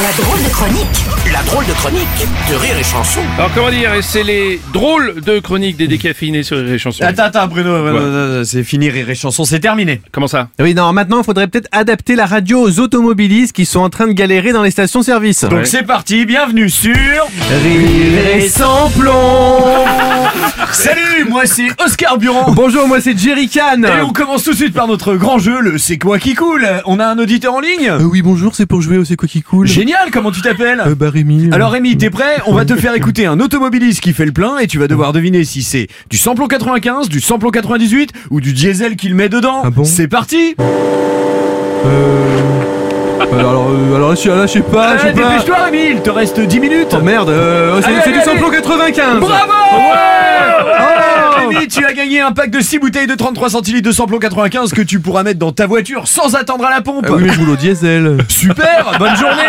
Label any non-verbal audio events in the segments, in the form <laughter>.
La drôle de chronique La drôle de chronique de Rire et Chanson. Alors comment dire, c'est les drôles de chroniques des décaféinés sur les chansons. Attends, attends, Bruno, c'est fini, Rire et Chanson, c'est terminé. Comment ça? Oui, non, maintenant, il faudrait peut-être adapter la radio aux automobilistes qui sont en train de galérer dans les stations-service. Donc c'est parti, bienvenue sur... Rire et sans plomb Salut, moi c'est Oscar Buron. Bonjour, moi c'est Jerry Can Et on commence tout de suite par notre grand jeu, le C'est quoi qui coule? On a un auditeur en ligne? Euh, Oui, bonjour, c'est pour jouer au C'est quoi qui coule? Génial, comment tu t'appelles? Euh, bah Rémi. euh. Alors Rémi, t'es prêt? On va te faire écouter un automobiliste qui fait le plein et tu vas devoir deviner si c'est du samplon 95, du samplon 98 ou du diesel qu'il met dedans. Ah bon? C'est parti Euh... Alors, euh, alors là, je, là, je sais pas, je sais pas. Dépêche-toi Rémi, il te reste 10 minutes Oh merde, euh, c'est Allez, c'est allez, du samplon 95 Bravo Oh Rémi, tu as gagné un pack de 6 bouteilles de 33 centilitres de samplon 95 que tu pourras mettre dans ta voiture sans attendre à la pompe. Ah oui, mais je au diesel. Super, bonne journée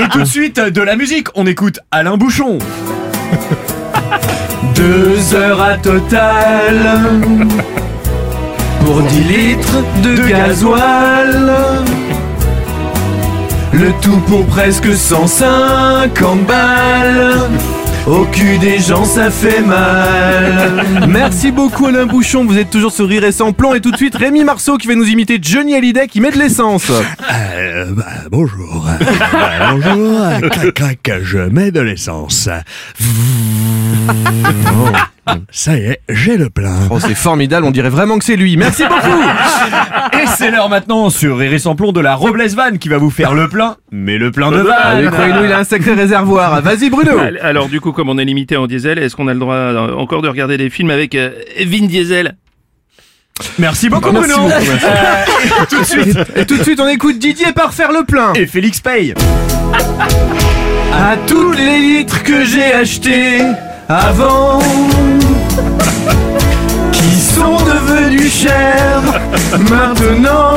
Et tout de suite, de la musique, on écoute Alain Bouchon. Deux heures à total pour 10 litres de gasoil. Tout pour presque 150 balles. Au cul des gens, ça fait mal. <laughs> Merci beaucoup Alain Bouchon, vous êtes toujours sur Rire et sans plomb. Et tout de suite, Rémi Marceau qui va nous imiter Johnny Hallyday qui met de l'essence. Euh, bah, bonjour. <laughs> Bah, bonjour. Clac, clac, je mets de l'essence. <laughs> Oh, Ça y est, j'ai le plein. Oh, c'est formidable, on dirait vraiment que c'est lui. Merci beaucoup. Et c'est l'heure maintenant sur Rire et sans plomb de la Robles Van qui va vous faire le plein, mais le plein de Allez, vannes. croyez-nous, il a un sacré réservoir. Vas-y Bruno. Al- Alors du coup, comme on est limité en diesel, est-ce qu'on a le droit euh, encore de regarder des films avec euh, Vin Diesel? Merci beaucoup Merci Bruno. beaucoup, merci. Euh, et tout de suite, Et tout de suite, on écoute Didier par faire le plein. et Félix Paye. À tous les litres que j'ai achetés avant, chers maintenant.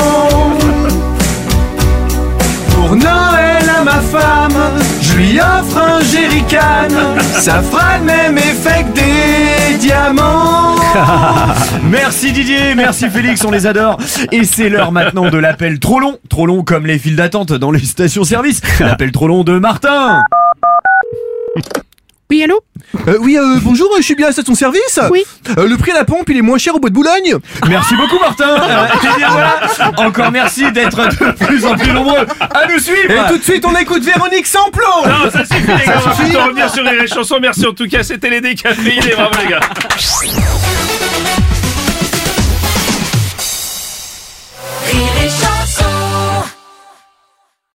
Pour Noël à ma femme, je lui offre un jerrycan. Ça fera le même effet que des diamants. <laughs> Merci Didier, merci Félix, on les adore. Et c'est l'heure maintenant de l'appel trop long, trop long comme les files d'attente dans les stations-service. L'appel trop long de Martin. Oui, allô? Euh, oui, euh, bonjour, je suis bien à station service. Oui. Euh, le prix à la pompe, il est moins cher au bois de Boulogne. Merci beaucoup Martin. <laughs> Euh, et bien voilà, encore merci d'être de plus en plus nombreux à nous Et suivre. tout de suite, on écoute Véronique Samplon. Non, ça suffit les gars, on va revenir sur les chansons. Merci en tout cas, c'était les décaféinés, bravo les gars.